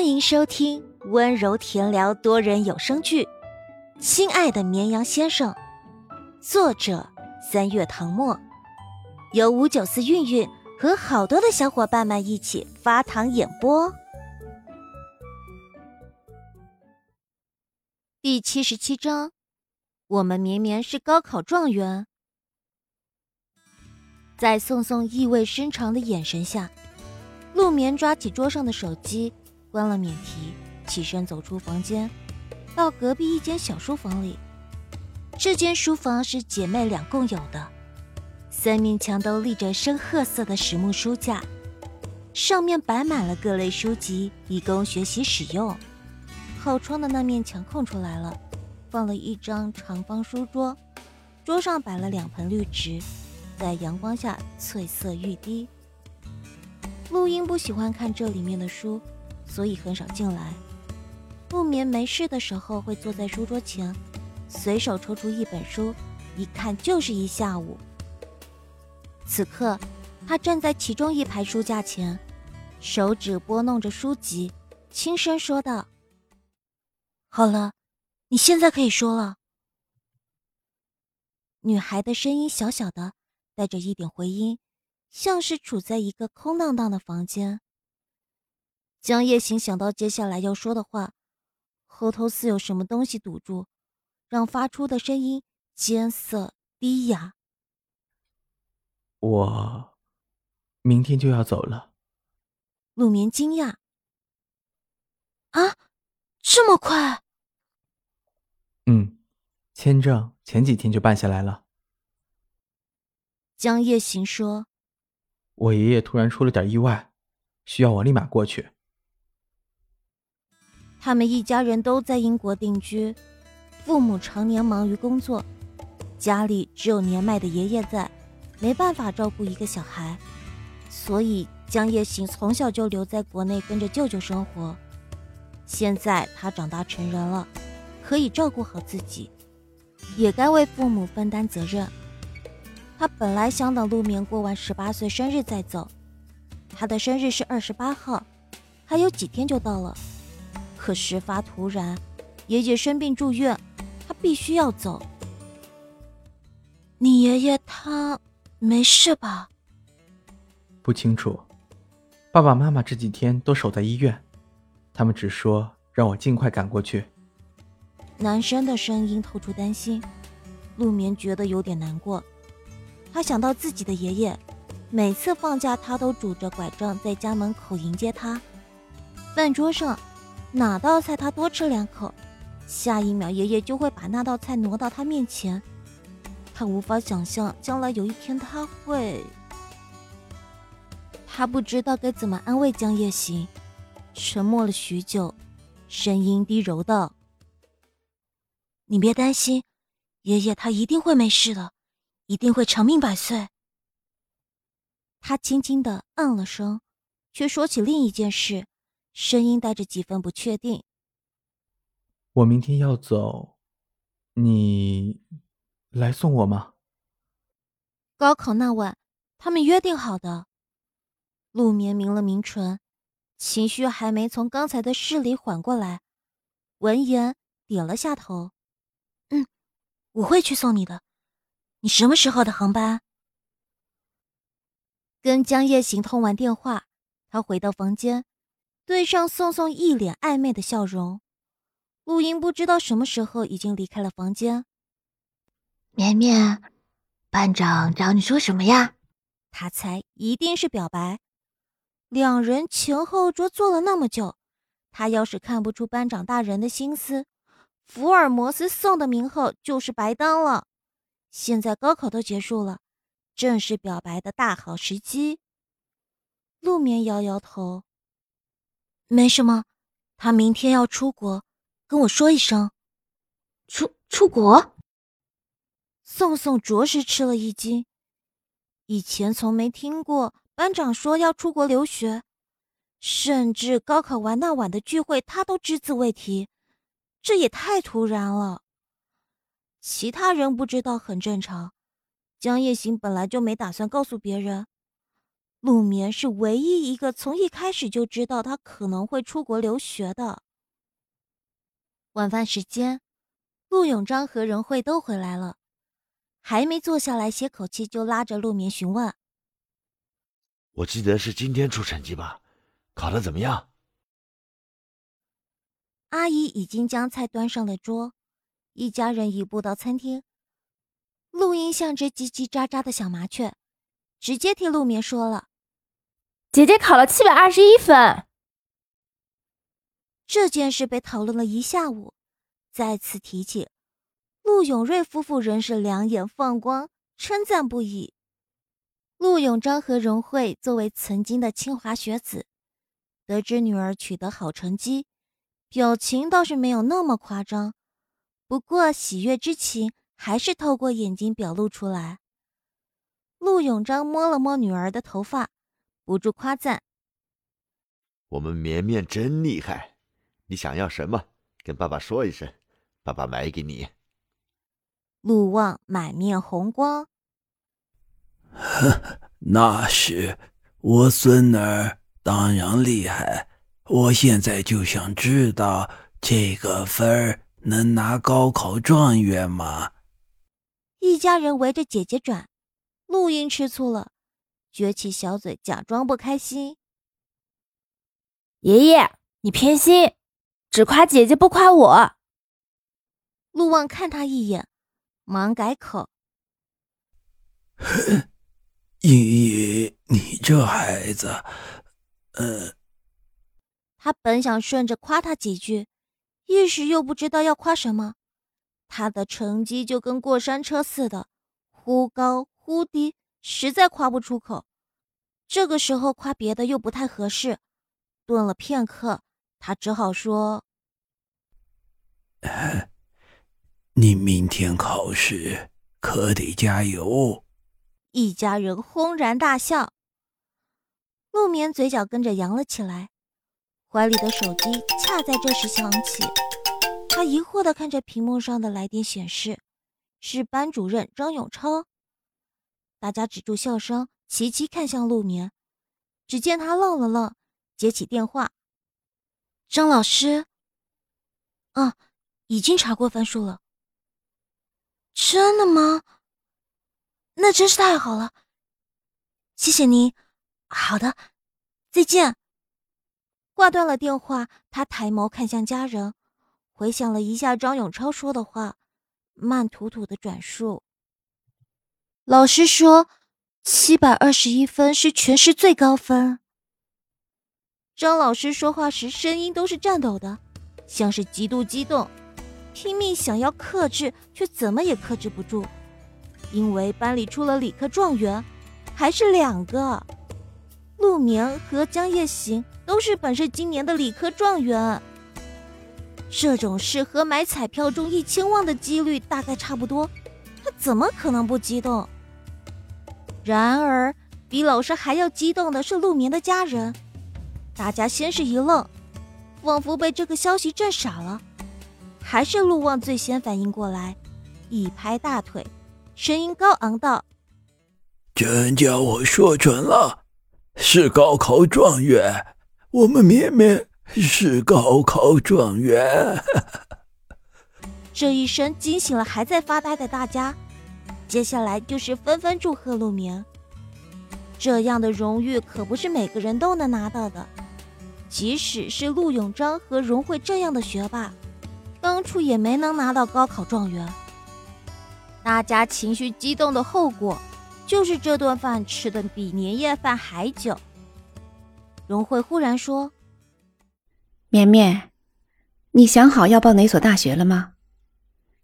欢迎收听温柔甜聊多人有声剧《亲爱的绵羊先生》，作者三月唐末，由五九四韵韵和好多的小伙伴们一起发糖演播。第七十七章，我们绵绵是高考状元。在宋宋意味深长的眼神下，陆眠抓起桌上的手机。关了免提，起身走出房间，到隔壁一间小书房里。这间书房是姐妹俩共有的，三面墙都立着深褐色的实木书架，上面摆满了各类书籍，以供学习使用。靠窗的那面墙空出来了，放了一张长方书桌，桌上摆了两盆绿植，在阳光下翠色欲滴。陆英不喜欢看这里面的书。所以很少进来。不眠没事的时候会坐在书桌前，随手抽出一本书，一看就是一下午。此刻，他站在其中一排书架前，手指拨弄着书籍，轻声说道：“好了，你现在可以说了。”女孩的声音小小的，带着一点回音，像是处在一个空荡荡的房间。江夜行想到接下来要说的话，喉头似有什么东西堵住，让发出的声音艰涩低哑。我明天就要走了。陆眠惊讶：“啊，这么快？”“嗯，签证前几天就办下来了。”江夜行说：“我爷爷突然出了点意外，需要我立马过去。”他们一家人都在英国定居，父母常年忙于工作，家里只有年迈的爷爷在，没办法照顾一个小孩，所以江夜行从小就留在国内跟着舅舅生活。现在他长大成人了，可以照顾好自己，也该为父母分担责任。他本来想等陆眠过完十八岁生日再走，他的生日是二十八号，还有几天就到了。可事发突然，爷爷生病住院，他必须要走。你爷爷他没事吧？不清楚，爸爸妈妈这几天都守在医院，他们只说让我尽快赶过去。男生的声音透出担心，陆眠觉得有点难过。他想到自己的爷爷，每次放假他都拄着拐杖在家门口迎接他，饭桌上。哪道菜他多吃两口，下一秒爷爷就会把那道菜挪到他面前。他无法想象将来有一天他会……他不知道该怎么安慰江夜行，沉默了许久，声音低柔道：“你别担心，爷爷他一定会没事的，一定会长命百岁。”他轻轻的嗯了声，却说起另一件事。声音带着几分不确定。我明天要走，你来送我吗？高考那晚，他们约定好的。陆眠抿了抿唇，情绪还没从刚才的事里缓过来，闻言点了下头。嗯，我会去送你的。你什么时候的航班？跟江夜行通完电话，他回到房间。对上宋宋一脸暧昧的笑容，陆英不知道什么时候已经离开了房间。绵绵，班长找你说什么呀？他猜一定是表白。两人前后桌坐了那么久，他要是看不出班长大人的心思，福尔摩斯送的名号就是白当了。现在高考都结束了，正是表白的大好时机。陆眠摇摇头。没什么，他明天要出国，跟我说一声。出出国？宋宋着实吃了一惊，以前从没听过班长说要出国留学，甚至高考完那晚的聚会他都只字未提，这也太突然了。其他人不知道很正常，江夜行本来就没打算告诉别人。陆眠是唯一一个从一开始就知道他可能会出国留学的。晚饭时间，陆永章和任慧都回来了，还没坐下来歇口气，就拉着陆眠询问：“我记得是今天出成绩吧？考得怎么样？”阿姨已经将菜端上了桌，一家人移步到餐厅。陆英像只叽叽喳喳的小麻雀，直接替陆眠说了：“姐姐考了七百二十一分。”这件事被讨论了一下午，再次提起，陆永瑞夫妇仍是两眼放光，称赞不已。陆永章和荣慧作为曾经的清华学子，得知女儿取得好成绩。表情倒是没有那么夸张，不过喜悦之情还是透过眼睛表露出来。陆永章摸了摸女儿的头发，不住夸赞：“我们绵绵真厉害！你想要什么，跟爸爸说一声，爸爸买给你。”陆望满面红光：“那是我孙儿，当然厉害。”我现在就想知道这个分儿能拿高考状元吗？一家人围着姐姐转，陆英吃醋了，撅起小嘴假装不开心。爷爷，你偏心，只夸姐姐不夸我。陆望看他一眼，忙改口：“哼，依依，你这孩子，呃。”他本想顺着夸他几句，一时又不知道要夸什么。他的成绩就跟过山车似的，忽高忽低，实在夸不出口。这个时候夸别的又不太合适，顿了片刻，他只好说：“你明天考试可得加油。”一家人轰然大笑，陆眠嘴角跟着扬了起来。怀里的手机恰在这时响起，他疑惑地看着屏幕上的来电显示，是班主任张永超。大家止住笑声，齐齐看向陆眠。只见他愣了愣，接起电话：“张老师，啊，已经查过分数了。真的吗？那真是太好了，谢谢您。好的，再见。”挂断了电话，他抬眸看向家人，回想了一下张永超说的话，慢吐吐的转述：“老师说，七百二十一分是全市最高分。”张老师说话时声音都是颤抖的，像是极度激动，拼命想要克制，却怎么也克制不住，因为班里出了理科状元，还是两个。陆眠和江夜行都是本市今年的理科状元。这种事和买彩票中一千万的几率大概差不多，他怎么可能不激动？然而，比老师还要激动的是陆眠的家人。大家先是一愣，仿佛被这个消息震傻了。还是陆望最先反应过来，一拍大腿，声音高昂道：“真叫我说准了。”是高考状元，我们绵绵是高考状元。这一声惊醒了还在发呆的大家，接下来就是纷纷祝贺陆明。这样的荣誉可不是每个人都能拿到的，即使是陆永章和荣慧这样的学霸，当初也没能拿到高考状元。大家情绪激动的后果。就是这顿饭吃的比年夜饭还久。荣慧忽然说：“绵绵，你想好要报哪所大学了吗？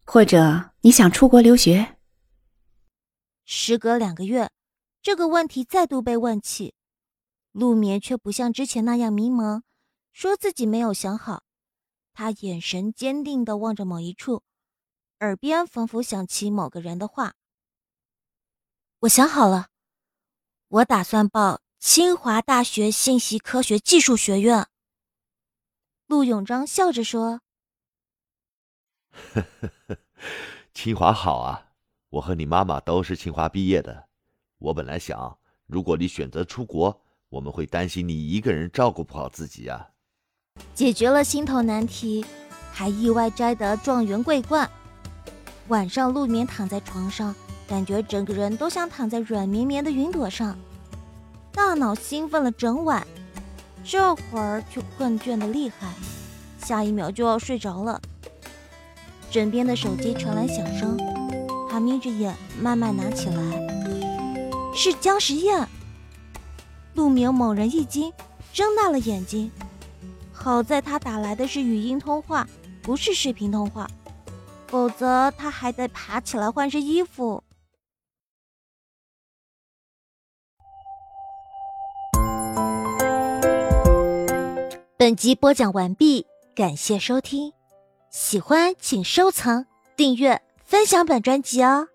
或者你想出国留学？”时隔两个月，这个问题再度被问起，陆眠却不像之前那样迷茫，说自己没有想好。他眼神坚定地望着某一处，耳边仿佛响起某个人的话。我想好了，我打算报清华大学信息科学技术学院。陆永章笑着说：“呵呵呵，清华好啊！我和你妈妈都是清华毕业的。我本来想如果你选择出国，我们会担心你一个人照顾不好自己啊。解决了心头难题，还意外摘得状元桂冠。晚上，陆眠躺在床上，感觉整个人都像躺在软绵绵的云朵上，大脑兴奋了整晚，这会儿却困倦的厉害，下一秒就要睡着了。枕边的手机传来响声，他眯着眼慢慢拿起来，是姜时宴。陆明猛然一惊，睁大了眼睛。好在他打来的是语音通话，不是视频通话，否则他还得爬起来换身衣服。本集播讲完毕，感谢收听，喜欢请收藏、订阅、分享本专辑哦。